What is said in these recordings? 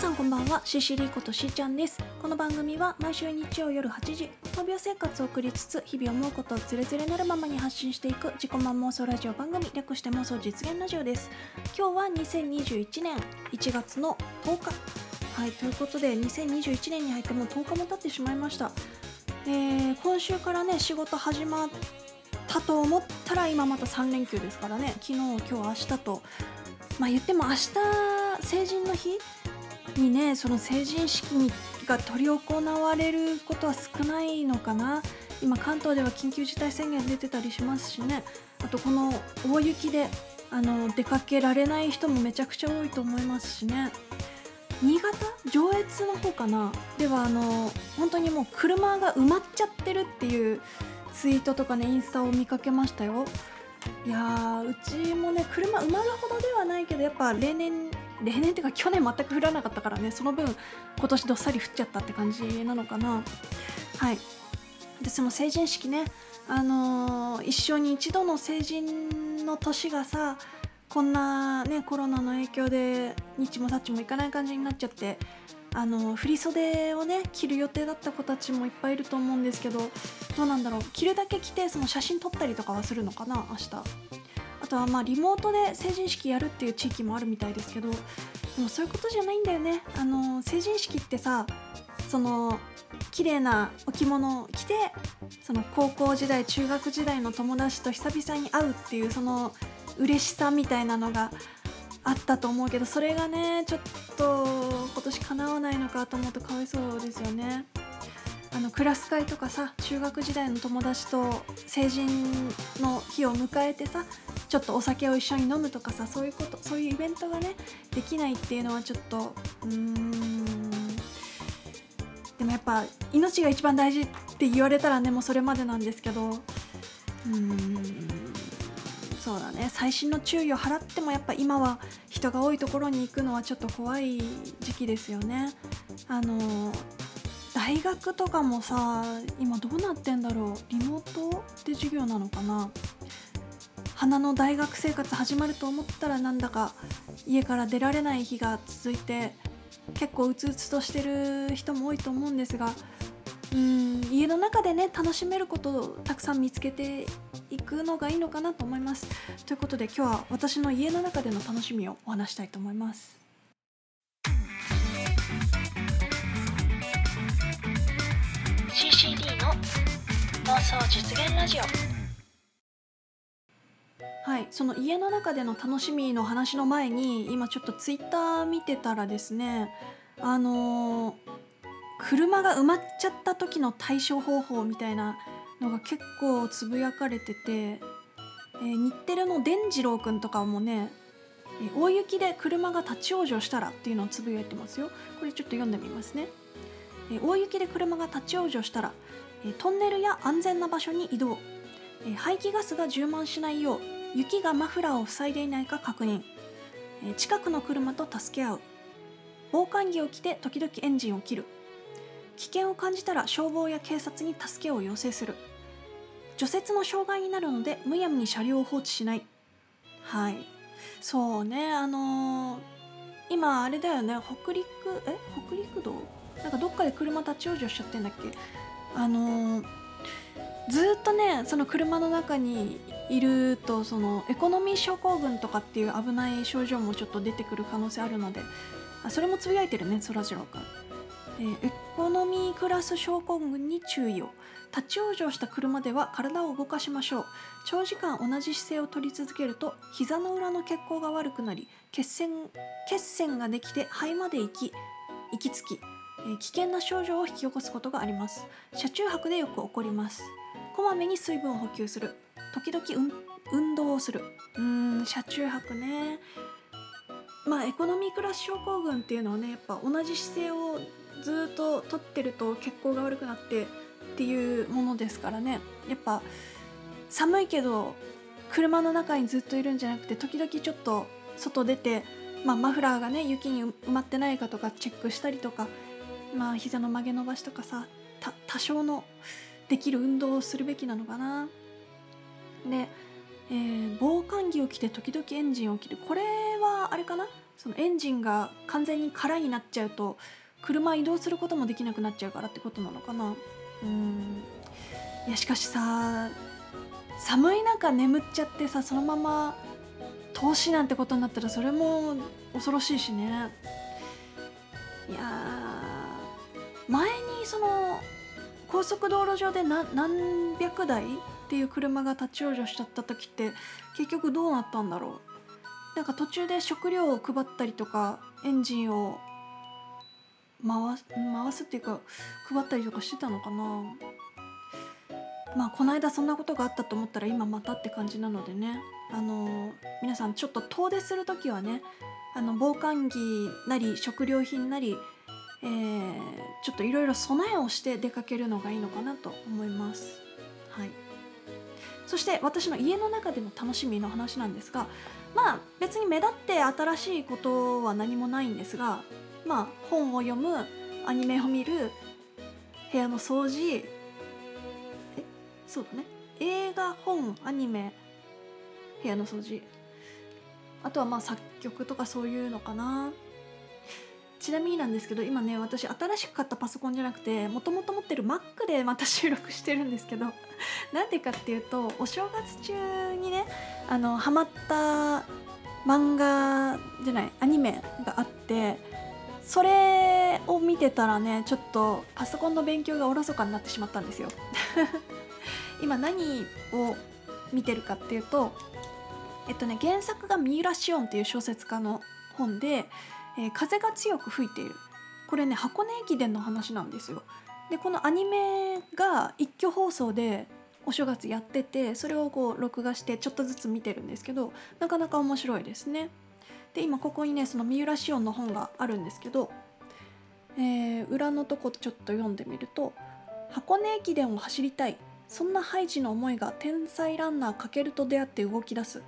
さんこんばんはシシリことしーちゃんです。この番組は毎週日曜夜8時闘病生活を送りつつ日々思うことをズレズレなるままに発信していく自己満妄想ラジオ番組略して妄想実現ラジオです。今日は2021年1月の10日。はいということで2021年に入ってもう10日も経ってしまいました。えー、今週からね仕事始まったと思ったら今また3連休ですからね。昨日今日明日と。まあ言っても明日成人の日にねその成人式が執り行われることは少ないのかな。今関東では緊急事態宣言出てたりしますしね。あとこの大雪であの出かけられない人もめちゃくちゃ多いと思いますしね。新潟上越の方かな。ではあの本当にもう車が埋まっちゃってるっていうツイートとかねインスタを見かけましたよ。いやうちもね車埋まるほどではないけどやっぱ例年例年っていうか去年全く降らなかったからねその分今年どっさり降っちゃったって感じなのかな。はい。でその成人式ねあのー、一生に一度の成人の年がさこんなねコロナの影響で日もさっちもいかない感じになっちゃってあの振袖をね着る予定だった子たちもいっぱいいると思うんですけどどうなんだろう。着るだけ着てその写真撮ったりとかはするのかな明日。あとはまあリモートで成人式やるっていう地域もあるみたいですけどでもそういうことじゃないんだよね。あの成人式ってさその綺麗なお着物を着てその高校時代中学時代の友達と久々に会うっていうその嬉しさみたいなのがあったと思うけどそれがねちょっと今年叶わないのかと思うとかわいそうですよね。あのクラス会とかさ中学時代の友達と成人の日を迎えてさちょっとお酒を一緒に飲むとかさそういうことそういうイベントがねできないっていうのはちょっとうーんでもやっぱ命が一番大事って言われたらねもうそれまでなんですけどうーんそうだね。細心の注意を払ってもやっぱ今は人が多いところに行くのはちょっと怖い時期ですよね。あの大学とかもさ今どうなってんだろう。リモートで授業なのかな。花の大学生活始まると思ったらなんだか家から出られない日が続いて結構うつうつとしてる人も多いと思うんですがうん家の中でね楽しめることをたくさん見つけていくのがいいのかなと思います。ということで今日は私の家の中での楽しみをお話したいと思います。CCD の妄想実現ラジオはいその家の中での楽しみの話の前に今ちょっとツイッター見てたらですねあのー、車が埋まっちゃった時の対処方法みたいなのが結構つぶやかれてて、えー、日テレの伝次郎くんとかもね、えー、大雪で車が立ち往生したらっていうのをつぶやいてますよ。これちょっと読んでみますね、えー、大雪で車が立ち往生したら、えトンネルや安全な場所に移動、え排気ガスが充満しないよう雪がマフラーを塞いでいないか確認、え近くの車と助け合う。防寒着を着て時々エンジンを切る。危険を感じたら消防や警察に助けを要請する。除雪の障害になるのでむやみに車両を放置しない。はい。そうねあのー、今あれだよね北陸え？北陸道？なんかどっかで車立ち往生しちゃってんだっけ？あのー、ずっとねその車の中にいるとそのエコノミー症候群とかっていう危ない症状もちょっと出てくる可能性あるのであそれもつぶやいてるねそらジロー君、えー、エコノミークラス症候群に注意を。立ち往生した車では体を動かしましょう。長時間同じ姿勢を取り続けると膝の裏の血行が悪くなり血栓血栓ができて肺まで行き行き着き、えー、危険な症状を引き起こすことがあります。車中泊でよく起こります。こまめに水分を補給する。時々、運動をする。うん車中泊ね。まあエコノミークラス症候群っていうのはねやっぱ同じ姿勢をずっと取ってると血行が悪くなってっていうものですからね。やっぱ寒いけど車の中にずっといるんじゃなくて時々ちょっと外出て、まあ、マフラーがね雪に埋まってないかとかチェックしたりとか、まあ膝の曲げ伸ばしとかさ多少のできる運動をするべきなのかな。で、えー、防寒着を着て時々エンジンを切る。これはあれかな？そのエンジンが完全に空になっちゃうと車移動することもできなくなっちゃうからってことなのかな。うん。いやしかしさ寒い中眠っちゃってさそのまま投資なんてことになったらそれも恐ろしいしね。いや前にその高速道路上で何百台っていう車が立ち往生しちゃった時って結局どうなったんだろう。なんか途中で食料を配ったりとかエンジンを回す回すっていうか配ったりとかしてたのかな。まあこの間そんなことがあったと思ったら今またって感じなのでね。あの皆さんちょっと遠出する時はねあの防寒着なり食料品なり、えー、ちょっといろいろ備えをして出かけるのがいいのかなと思います。はい。そして私の家の中での楽しみの話なんですがまあ別に目立って新しいことは何もないんですがまあ本を読むアニメを見る部屋の掃除えそうだね。映画本アニメ部屋の掃除。あとはまあ作曲とかそういうのかな。ちなみになんですけど今ね私新しく買ったパソコンじゃなくてもともと持ってる Mac でまた収録してるんですけど なんでかっていうとお正月中にねあのハマった漫画じゃないアニメがあってそれを見てたらねちょっとパソコンの勉強がおろそかになってしまったんですよ。今何を見てるかっていうとえっとね原作が三浦紫音っていう小説家の本でえー、風が強く吹いている。これね箱根駅伝の話なんですよ。でこのアニメが一挙放送でお正月やっててそれをこう録画してちょっとずつ見てるんですけどなかなか面白いですね。で今ここにねその三浦紫音の本があるんですけど、えー、裏のとこちょっと読んでみると「箱根駅伝を走りたい。そんなハイジの思いが天才ランナーかけると出会って動き出す。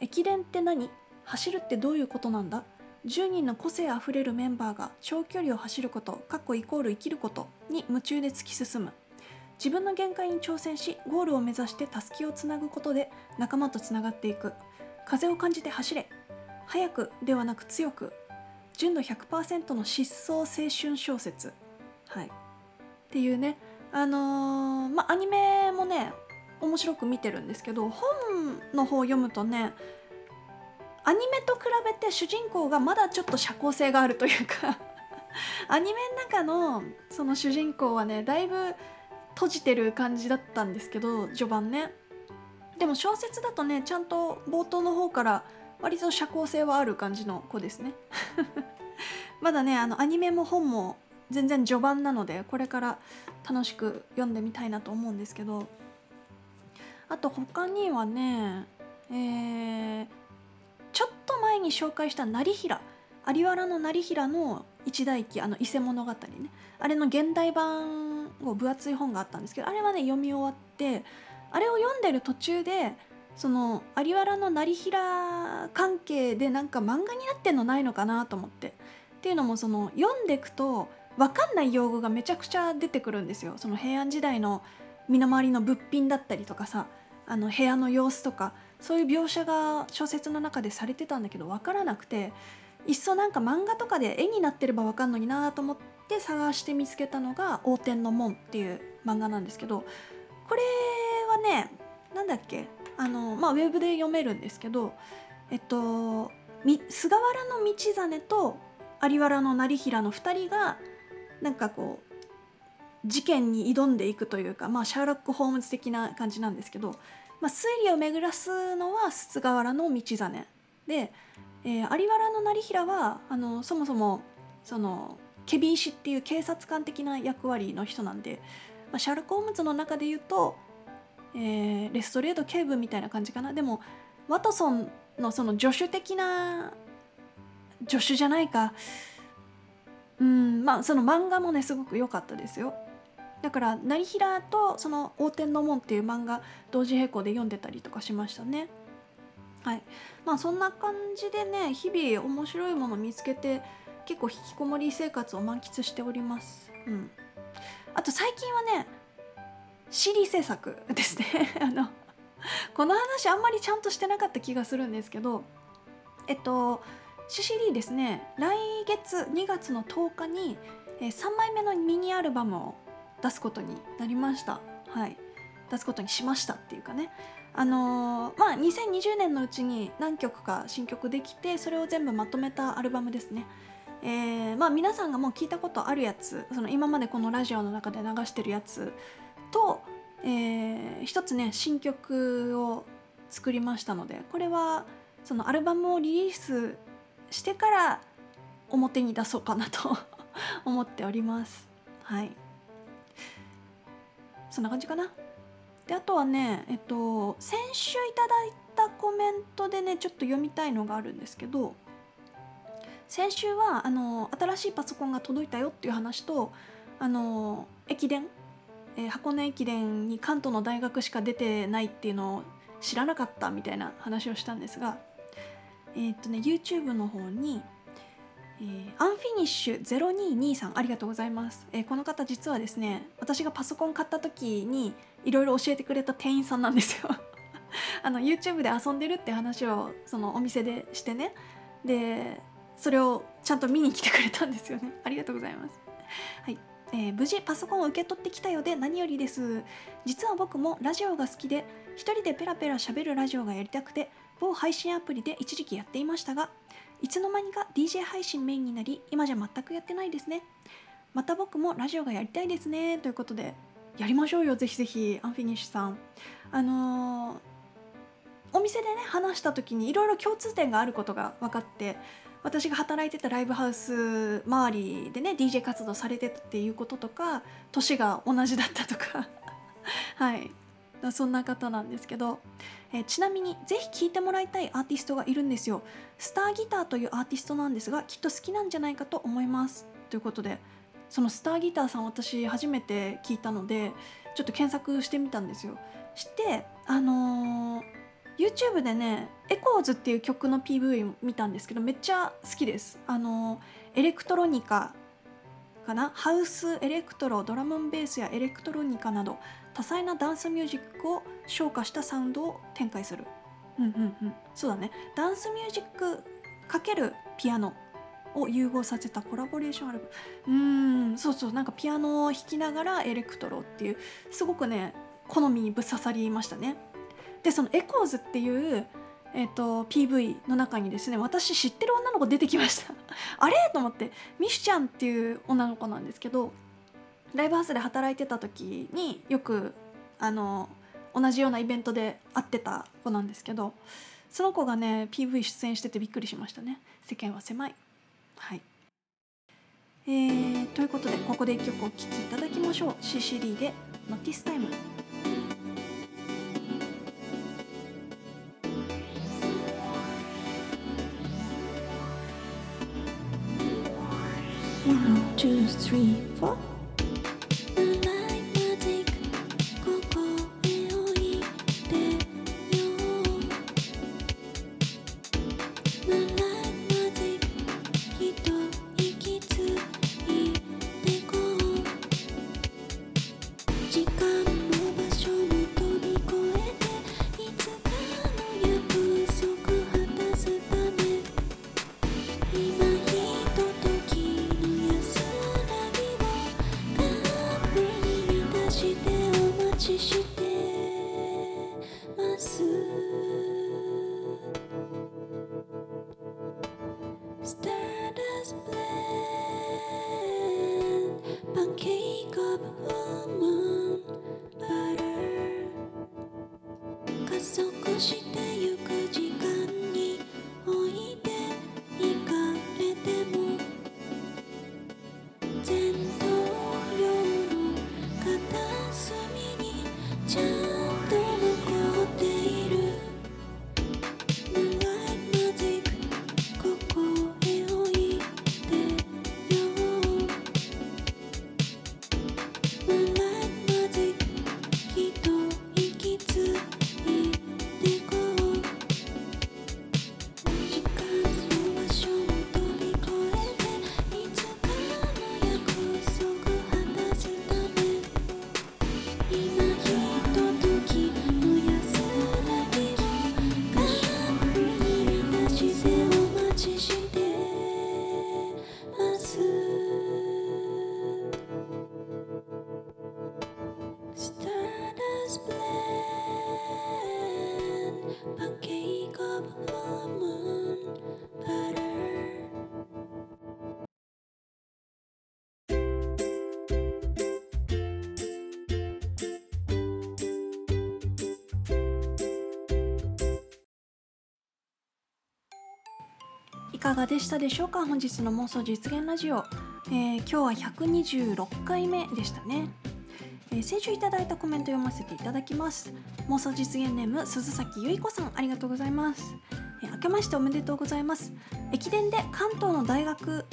駅伝って何？走るってどういうことなんだ？10人の個性あふれるメンバーが長距離を走ること過去イコール生きることに夢中で突き進む。自分の限界に挑戦しゴールを目指してたすきをつなぐことで仲間とつながっていく。風を感じて走れ。早くではなく強く純度100%の疾走青春小説。はい。っていうね。あのー、まあアニメもね面白く見てるんですけど本の方を読むとねアニメと比べて主人公がまだちょっと社交性があるというか アニメの中のその主人公はねだいぶ閉じてる感じだったんですけど序盤ね。でも小説だとねちゃんと冒頭の方から割と社交性はある感じの子ですね。まだねあのアニメも本も全然序盤なのでこれから楽しく読んでみたいなと思うんですけど。あと他にはねえー、ちょっと前に紹介した成平。有原の成平の一代記あの伊勢物語ね。あれの現代版を分厚い本があったんですけどあれはね読み終わってあれを読んでる途中でその有原の成平関係でなんか漫画になってんのないのかなと思って。っていうのもその読んでいくと分かんない用語がめちゃくちゃ出てくるんですよ。その平安時代の身の回りの物品だったりとかさあの部屋の様子とか。そういう描写が小説の中でされてたんだけど分からなくていっそなんか漫画とかで絵になってれば分かんのになと思って探して見つけたのが「横天の門」っていう漫画なんですけどこれはねなんだっけ？あの、まあ、ウェブで読めるんですけどえっと菅原道真と有原の成平の2人がなんかこう事件に挑んでいくというか、まあ、シャーロック・ホームズ的な感じなんですけどまあ、推理を巡らすのは菅原道真で、えー、有原の成平はあのそもそもそのケビン氏っていう警察官的な役割の人なんで、まあ、シャーロック・ホームズの中で言うと、えー、レストレート警部みたいな感じかなでもワトソンのその助手的な助手じゃないかうんまあその漫画もねすごく良かったですよ。だから成平とその「横天の門」っていう漫画同時並行で読んでたりとかしましたね。はいまあそんな感じでね日々面白いもの見つけて結構引きこもり生活を満喫しております。うん、あと最近はね CD 制作ですねあのこの話あんまりちゃんとしてなかった気がするんですけどえっと CCD ですね来月2月の10日に、3枚目のミニアルバムを出すことになりましたはい出すことにしましたっていうかねあの、まあ2020年のうちに何曲か新曲できてそれを全部まとめたアルバムですねえー、まあ皆さんがもう聞いたことあるやつその今までこのラジオの中で流してるやつと、えー、一つね新曲を作りましたのでこれはそのアルバムをリリースしてから表に出そうかなと 思っております。はい。そんな感じかな。であとはねえっと先週いただいたコメントでねちょっと読みたいのがあるんですけど先週はあの新しいパソコンが届いたよっていう話とあの駅伝、えー、箱根駅伝に関東の大学しか出てないっていうのを知らなかったみたいな話をしたんですがえー、っとね YouTube の方に、えー、アンフィニッシュ0223ありがとうございます、え、この方実はですね私がパソコン買った時にいろいろ教えてくれた店員さんなんですよ。あの YouTube で遊んでるって話をそのお店でしてね。でそれをちゃんと見に来てくれたんですよね。ありがとうございます。はい。えー、無事パソコンを受け取ってきたようで何よりです。実は僕もラジオが好きで一人でペラペラ喋るラジオがやりたくて某配信アプリで一時期やっていましたがいつの間にか DJ 配信メインになり今じゃ全くやってないですね。また僕もラジオがやりたいですね。ということでやりましょうよ。ぜひぜひアンフィニッシュさん。あのー、お店でね話した時にいろいろ共通点があることが分かって私が働いてたライブハウス周りでね DJ 活動されてたっていうこととか年が同じだったとか。はい。そんな方なんですけど、え、ちなみにぜひ聴いてもらいたいアーティストがいるんですよ。スターギターというアーティストなんですがきっと好きなんじゃないかと思います。ということでそのスターギターさん私初めて聞いたのでちょっと検索してみたんですよ。してあのー YouTube でね「エコーズ」っていう曲の PV 見たんですけどめっちゃ好きです。あのエレクトロニカかな？ハウスエレクトロドラムンベースやエレクトロニカなど多彩なダンスミュージックを昇華したサウンドを展開する。うんうんうん。そうだね。ダンスミュージック×ピアノを融合させたコラボレーションアルバム。うんそうそう。なんかピアノを弾きながらエレクトロっていうすごくね好みにぶっ刺さりましたね。でその Echoes っていうえーと、PV の中にですね私知ってる女の子出てきました。あれ？と思ってミシュちゃんっていう女の子なんですけどライブハウスで働いてた時によくあの同じようなイベントで会ってた子なんですけどその子がね PV 出演しててびっくりしましたね。世間は狭い。はい。えー、ということでここで1曲お聴きいただきましょう。CCD で「ノティスタイム」two, three, four. 加速してかがでしたでしょうか？本日の妄想実現ラジオ、えー今日は126回目でしたね、えー先週いただいたコメント読ませていただきます。妄想実現ネーム鈴崎ゆい子さんありがとうございます、えー明けましておめでとうございます。駅伝で関東の大学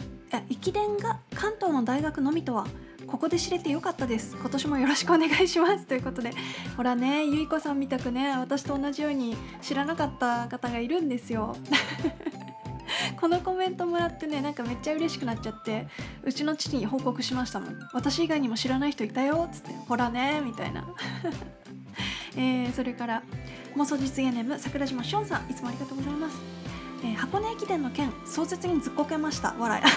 駅伝が関東の大学のみとはここで知れてよかったです。今年もよろしくお願いします。ということでほらねゆい子さんみたくね私と同じように知らなかった方がいるんですよ。このコメントもらってねなんかめっちゃ嬉しくなっちゃってうちの父に報告しましたもん。私以外にも知らない人いたよっつってほらねみたいな、えーそれから妄想実現ネーム桜島しおんさんいつもありがとうございます、えー箱根駅伝の件壮絶にずっこけました。笑い。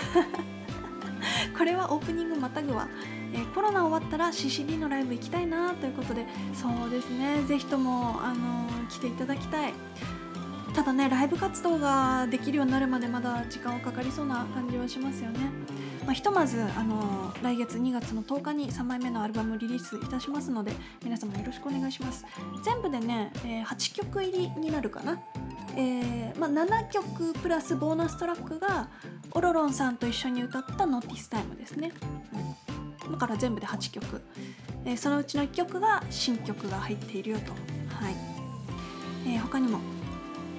これはオープニングまたぐわ、えーコロナ終わったら CCD のライブ行きたいなということで。そうですね。ぜひとも、あのー来ていただきたい。ただねライブ活動ができるようになるまでまだ時間はかかりそうな感じはしますよね、まあ、ひとまずあの来月2月の10日に3枚目のアルバムリリースいたしますので皆様よろしくお願いします。全部でね、えー8曲入りになるかな。えーまあ、7曲プラスボーナストラックがオロロンさんと一緒に歌った「ノーティスタイム」ですね、うん、だから全部で8曲、えーそのうちの1曲が新曲が入っているよと。はい、えー他にも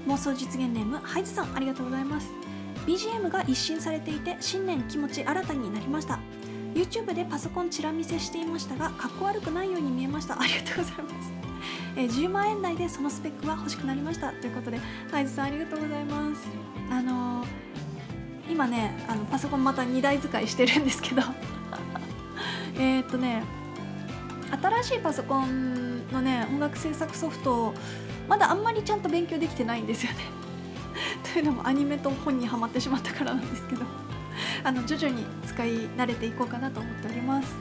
妄想実現ネームハイズさんありがとうございます。BGM が一新されていて新年気持ち新たになりました。YouTube でパソコンチラ見せしていましたがかっこ悪くないように見えました。ありがとうございます、えー10万円台でそのスペックは欲しくなりました。ということでハイズさんありがとうございます。あのー今ねあのパソコンまた2台使いしてるんですけど。えっとね新しいパソコンのね音楽制作ソフトまだあんまりちゃんと勉強できてないんですよね。というのもアニメと本にはまってしまったからなんですけど あの徐々に使い慣れていこうかなと思っております。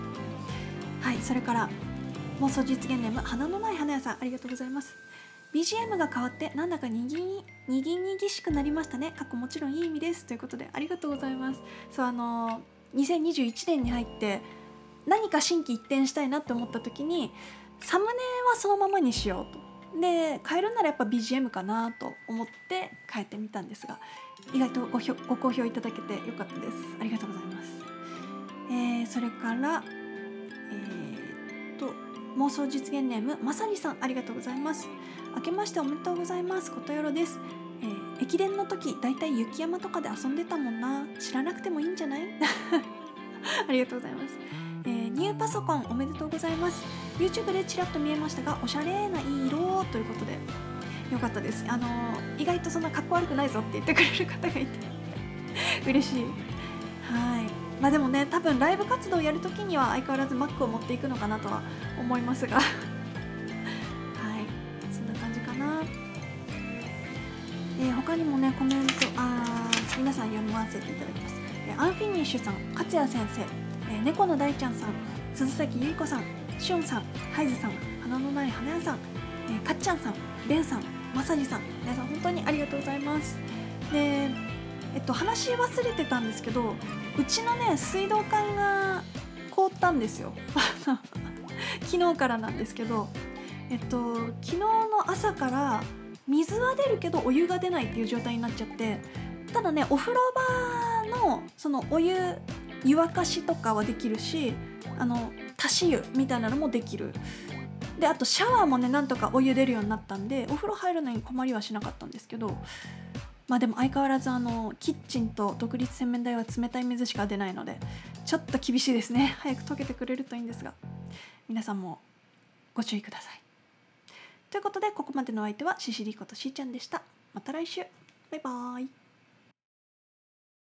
はいそれから妄想実現ネーム花のない花屋さんありがとうございます。BGM が変わってなんだかにぎににぎにぎしくなりましたね。過去もちろんいい意味ですということでありがとうございます。そうあの2021年に入って何か心機一転したいなって思った時にサムネはそのままにしようと。で変えるならやっぱ BGM かなと思って変えてみたんですが意外とごひょご好評いただけてよかったです。ありがとうございます、えーそれからえーっと妄想実現ネームまさにさん。ありがとうございます。明けましておめでとうございます。ことよろです、えー駅伝の時だいたい雪山とかで遊んでたもんな。知らなくてもいいんじゃない？ありがとうございます、えーニューパソコンおめでとうございます。YouTube でちらっと見えましたがおしゃれないい色ということでよかったです。あのー意外とそんなかっこ悪くないぞって言ってくれる方がいて 嬉しい。はい。まあでもね多分ライブ活動をやるときには相変わらず Mac を持っていくのかなとは思いますが。はい。そんな感じかな。えー他にもねコメントあ皆さん読みませていただきます、えーアンフィニッシュさん勝也先生、えー猫の大ちゃんさん鈴崎ゆい子さんしゅんさんハイズさん花のない花屋さん、えーかっちゃんさんベンさんまさじさん皆さん本当にありがとうございます。でえっと話忘れてたんですけどうちのね水道管が凍ったんですよ。昨日からなんですけどえっと昨日の朝から水は出るけどお湯が出ないっていう状態になっちゃってただねお風呂場のそのお湯湯沸かしとかはできるしあの足し湯みたいなのもできる。であとシャワーもねなんとかお湯出るようになったんでお風呂入るのに困りはしなかったんですけどまあでも相変わらずあのキッチンと独立洗面台は冷たい水しか出ないのでちょっと厳しいですね。早く溶けてくれるといいんですが皆さんもご注意ください。ということでここまでのお相手はシシリコとしーちゃんでした。また来週。バイバーイ。